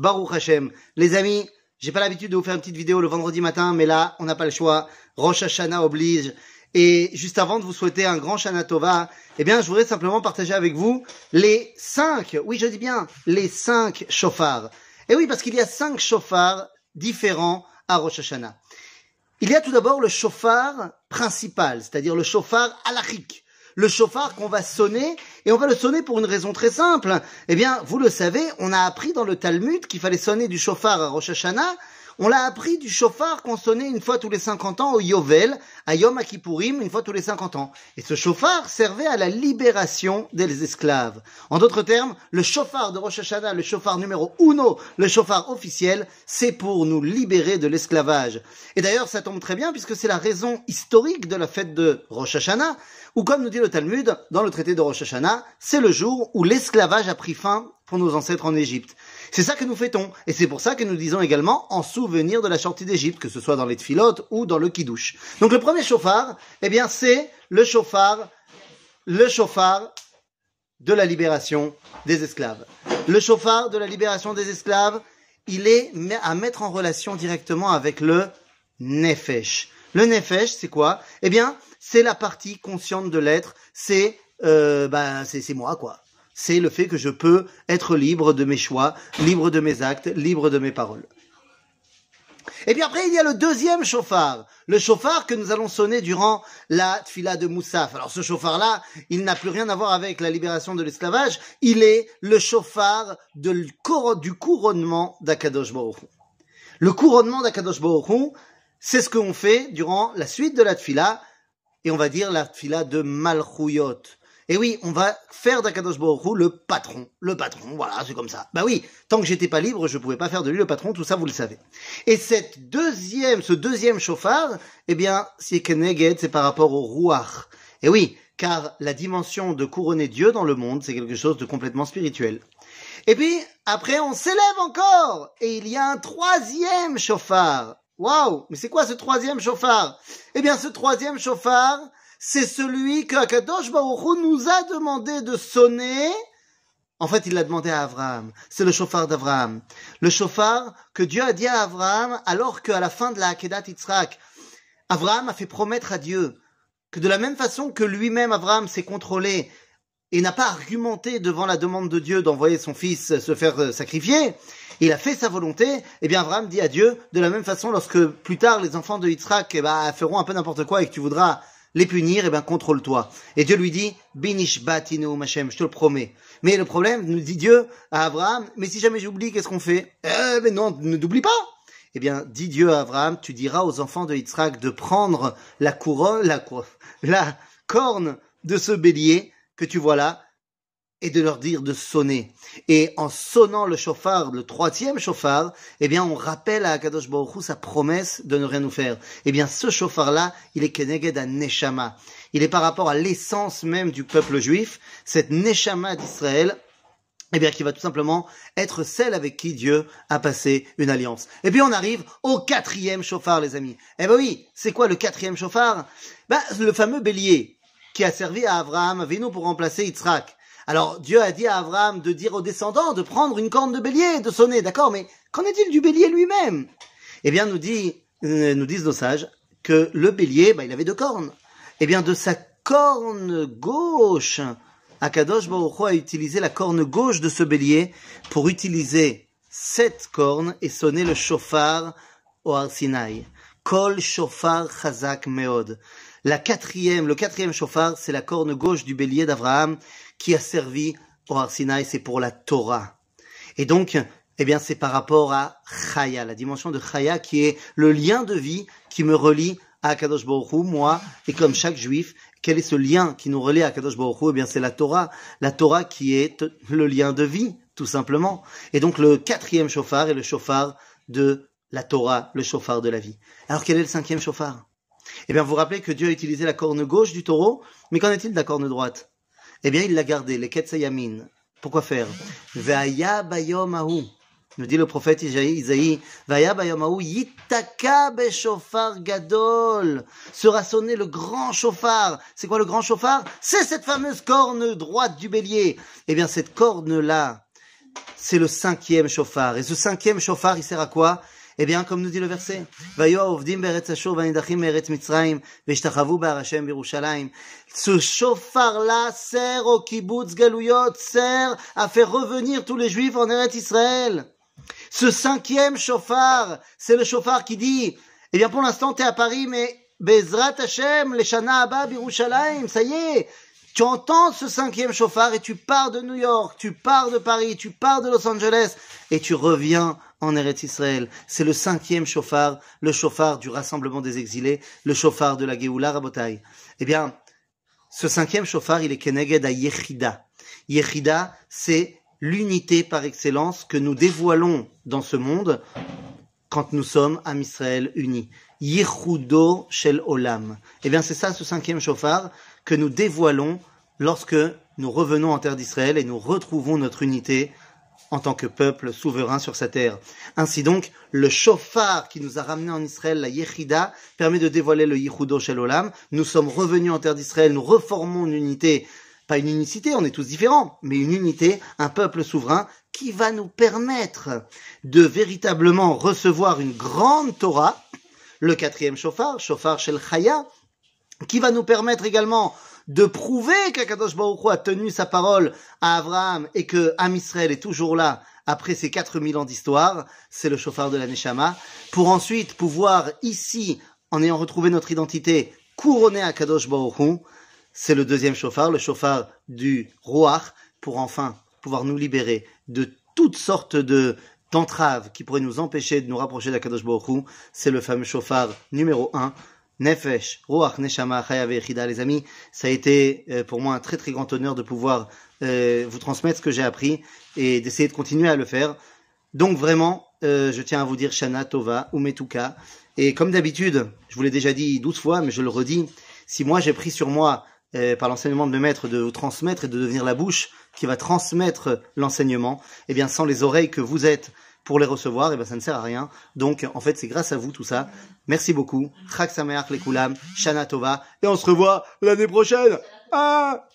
Baruch Hashem. Les amis, j'ai pas l'habitude de vous faire une petite vidéo le vendredi matin, mais là, on n'a pas le choix. Rosh Hashanah oblige. Et juste avant de vous souhaiter un grand Shana Tova, eh bien, je voudrais simplement partager avec vous les cinq, oui, je dis bien, les cinq chauffards. Et oui, parce qu'il y a cinq chauffards différents à Rosh Hashanah. Il y a tout d'abord le chauffard principal, c'est-à-dire le chauffard alachique le chauffard qu'on va sonner, et on va le sonner pour une raison très simple. Eh bien, vous le savez, on a appris dans le Talmud qu'il fallait sonner du chauffard à Rosh on l'a appris du chauffard qu'on sonnait une fois tous les 50 ans au Yovel, à Yom Kippourim, une fois tous les 50 ans. Et ce chauffard servait à la libération des esclaves. En d'autres termes, le chauffard de Rosh le chauffard numéro uno, le chauffard officiel, c'est pour nous libérer de l'esclavage. Et d'ailleurs, ça tombe très bien puisque c'est la raison historique de la fête de Rosh ou comme nous dit le Talmud, dans le traité de Rosh Hashanah, c'est le jour où l'esclavage a pris fin pour nos ancêtres en Égypte. C'est ça que nous fêtons. Et c'est pour ça que nous disons également en souvenir de la sortie d'Égypte, que ce soit dans les tfilotes ou dans le kidouche. Donc le premier chauffard, eh bien, c'est le chauffard, le chauffard de la libération des esclaves. Le chauffard de la libération des esclaves, il est à mettre en relation directement avec le nefesh. Le nefesh, c'est quoi? Eh bien, c'est la partie consciente de l'être. C'est, euh, bah, c'est moi, quoi c'est le fait que je peux être libre de mes choix, libre de mes actes, libre de mes paroles. Et puis après, il y a le deuxième chauffard, le chauffard que nous allons sonner durant la tfila de Moussaf. Alors ce chauffard-là, il n'a plus rien à voir avec la libération de l'esclavage, il est le chauffard du couronnement d'Akadosh Baruch Le couronnement d'Akadosh Baruch c'est ce qu'on fait durant la suite de la tfila, et on va dire la tfila de Malchuyot. Et oui, on va faire d'Akadosh Baruch le patron. Le patron, voilà, c'est comme ça. Bah oui, tant que j'étais pas libre, je pouvais pas faire de lui le patron, tout ça, vous le savez. Et cette deuxième, ce deuxième chauffard, eh bien, c'est Keneged, c'est par rapport au Ruach. Et oui, car la dimension de couronner Dieu dans le monde, c'est quelque chose de complètement spirituel. Et puis, après, on s'élève encore, et il y a un troisième chauffard. Waouh, mais c'est quoi ce troisième chauffard? Eh bien, ce troisième chauffard, c'est celui que Akadosh Baruch nous a demandé de sonner. En fait, il l'a demandé à Abraham. C'est le chauffard d'Abraham. Le chauffard que Dieu a dit à Abraham alors qu'à la fin de la Akedat Yitzhak, Abraham a fait promettre à Dieu que de la même façon que lui-même, Abraham, s'est contrôlé et n'a pas argumenté devant la demande de Dieu d'envoyer son fils se faire euh, sacrifier, il a fait sa volonté, eh bien Abraham dit à Dieu, de la même façon, lorsque plus tard les enfants de Yitzhak eh ben, feront un peu n'importe quoi et que tu voudras les punir, eh bien, contrôle-toi. Et Dieu lui dit, Binish batinu Machem, je te le promets. Mais le problème, nous dit Dieu à Abraham, mais si jamais j'oublie, qu'est-ce qu'on fait? Eh, mais non, ne t'oublie pas Eh bien, dit Dieu à Abraham, tu diras aux enfants de Yitzhak de prendre la couronne, la, la corne de ce bélier que tu vois là, et de leur dire de sonner. Et en sonnant le chauffard, le troisième chauffard, eh bien, on rappelle à Akadosh Baruch sa promesse de ne rien nous faire. Eh bien, ce chauffard-là, il est Keneged à Neshama. Il est par rapport à l'essence même du peuple juif, cette Neshama d'Israël, eh bien, qui va tout simplement être celle avec qui Dieu a passé une alliance. Et puis, on arrive au quatrième chauffard, les amis. Eh ben oui, c'est quoi le quatrième chauffard? Ben, le fameux bélier qui a servi à Abraham Avinu pour remplacer Yitzhak. Alors Dieu a dit à Abraham de dire aux descendants de prendre une corne de bélier, de sonner, d'accord, mais qu'en est-il du bélier lui-même? Eh bien, nous, dit, euh, nous disent nos sages que le bélier, bah, il avait deux cornes. Eh bien, de sa corne gauche, Akadosh Baruch a utilisé la corne gauche de ce bélier pour utiliser cette corne et sonner le chauffard au Arsinaï. Kol chauffard chazak meod. La quatrième, le quatrième chauffard, c'est la corne gauche du bélier d'Abraham qui a servi au Arsinaï, c'est pour la Torah. Et donc, eh bien, c'est par rapport à Chaya, la dimension de Chaya qui est le lien de vie qui me relie à Kadosh Baruch moi, et comme chaque juif, quel est ce lien qui nous relie à Kadosh Baruch Eh bien, c'est la Torah. La Torah qui est le lien de vie, tout simplement. Et donc, le quatrième chauffard est le chauffard de la Torah, le chauffard de la vie. Alors, quel est le cinquième chauffard Eh bien, vous vous rappelez que Dieu a utilisé la corne gauche du taureau, mais qu'en est-il de la corne droite? Eh bien, il l'a gardé, les Ketsayamin. Pourquoi faire? Ve'aya bayom nous dit le prophète Isaïe, Vaya bayom yitaka beshofar gadol, sera sonné le grand chauffard. C'est quoi le grand chauffard? C'est cette fameuse corne droite du bélier. Eh bien, cette corne-là, c'est le cinquième chauffard. Et ce cinquième chauffard, il sert à quoi? Eh bien, comme nous dit le verset, ce chauffard-là sert au kibbutz galouyot, sert à faire revenir tous les juifs en Eretz Israël. Ce cinquième chauffard, c'est le chauffard qui dit, eh bien, pour l'instant, tu es à Paris, mais Bezrat Hashem, les Shana Abba, Birushalayim, ça y est, tu entends ce cinquième chauffard et tu pars de New York, tu pars de Paris, tu pars de Los Angeles et tu reviens en Eretz Israël. C'est le cinquième chauffard, le chauffard du rassemblement des exilés, le chauffard de la Géoula Rabotai. Eh bien, ce cinquième chauffard, il est Keneged à Yechida. Yechida, c'est l'unité par excellence que nous dévoilons dans ce monde quand nous sommes à Israël unis. Yehudo Shel Olam. Eh bien, c'est ça ce cinquième chauffard que nous dévoilons lorsque nous revenons en terre d'Israël et nous retrouvons notre unité en tant que peuple souverain sur sa terre. Ainsi donc, le chauffard qui nous a ramenés en Israël, la Yechida, permet de dévoiler le Yehudo Shel Olam. Nous sommes revenus en terre d'Israël, nous reformons une unité, pas une unicité, on est tous différents, mais une unité, un peuple souverain qui va nous permettre de véritablement recevoir une grande Torah, le quatrième chauffard, chauffard Shel Chaya, qui va nous permettre également de prouver qu'Akadosh Baruch Hu a tenu sa parole à Abraham et que Am Israël est toujours là après ces 4000 ans d'histoire, c'est le chauffard de la Neshama, pour ensuite pouvoir ici, en ayant retrouvé notre identité, couronner Akadosh Baruch Hu, c'est le deuxième chauffard, le chauffard du Ruach, pour enfin pouvoir nous libérer de toutes sortes de d'entraves qui pourraient nous empêcher de nous rapprocher d'Akadosh Baruch c'est le fameux chauffard numéro 1, Nefesh, Ruach, Neshama, Chayav Echida, les amis, ça a été euh, pour moi un très très grand honneur de pouvoir euh, vous transmettre ce que j'ai appris et d'essayer de continuer à le faire. Donc vraiment, euh, je tiens à vous dire Shana Tova, Umetuka. Et comme d'habitude, je vous l'ai déjà dit douze fois, mais je le redis, si moi j'ai pris sur moi, par l'enseignement de mes maîtres, de vous transmettre et de devenir la bouche qui va transmettre l'enseignement, eh bien sans les oreilles que vous êtes, pour les recevoir, et ben ça ne sert à rien. Donc en fait c'est grâce à vous tout ça. Merci beaucoup. Chak Sameach Lekulam, Shana Tova, et on se revoit l'année prochaine. Ah